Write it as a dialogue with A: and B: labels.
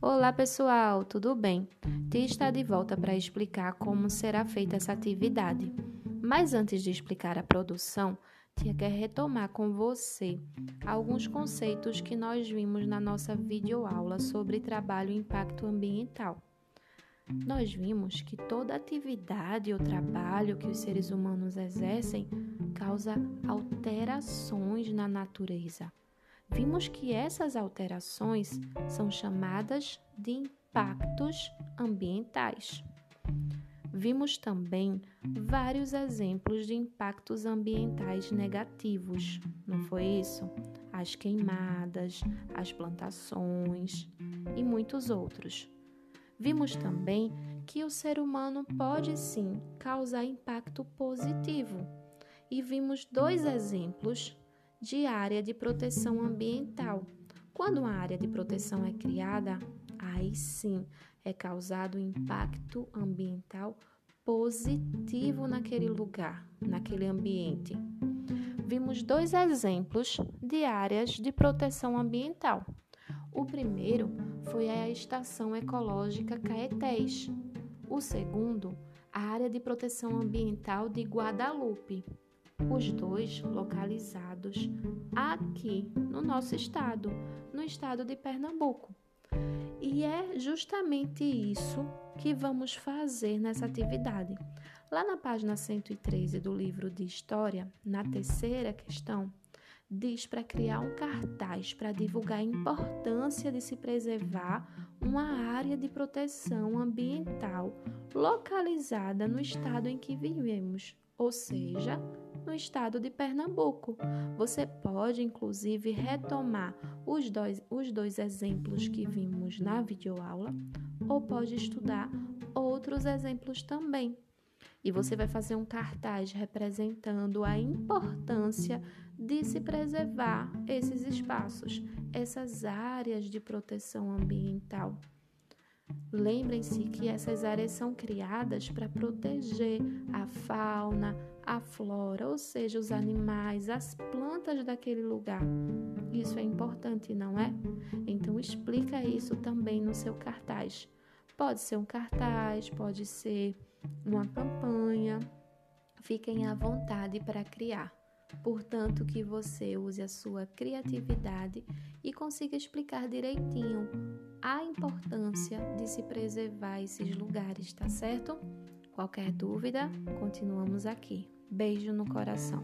A: Olá pessoal, tudo bem? Tia está de volta para explicar como será feita essa atividade. Mas antes de explicar a produção, Tia quer retomar com você alguns conceitos que nós vimos na nossa videoaula sobre trabalho e impacto ambiental. Nós vimos que toda atividade ou trabalho que os seres humanos exercem causa alterações na natureza vimos que essas alterações são chamadas de impactos ambientais. Vimos também vários exemplos de impactos ambientais negativos, não foi isso? As queimadas, as plantações e muitos outros. Vimos também que o ser humano pode sim causar impacto positivo e vimos dois exemplos de área de proteção ambiental. Quando uma área de proteção é criada, aí sim é causado impacto ambiental positivo naquele lugar, naquele ambiente. Vimos dois exemplos de áreas de proteção ambiental. O primeiro foi a Estação Ecológica Caetés. O segundo, a Área de Proteção Ambiental de Guadalupe os dois localizados aqui no nosso estado, no estado de Pernambuco. E é justamente isso que vamos fazer nessa atividade. Lá na página 113 do livro de História, na terceira questão, diz para criar um cartaz para divulgar a importância de se preservar uma área de proteção ambiental localizada no estado em que vivemos, ou seja, no estado de Pernambuco. Você pode, inclusive, retomar os dois, os dois exemplos que vimos na videoaula ou pode estudar outros exemplos também. E você vai fazer um cartaz representando a importância de se preservar esses espaços, essas áreas de proteção ambiental. Lembrem-se que essas áreas são criadas para proteger a fauna, a flora, ou seja, os animais, as plantas daquele lugar. Isso é importante, não é? Então explica isso também no seu cartaz. Pode ser um cartaz, pode ser uma campanha. Fiquem à vontade para criar. Portanto, que você use a sua criatividade e consiga explicar direitinho a importância de se preservar esses lugares, tá certo? Qualquer dúvida, continuamos aqui. Beijo no coração.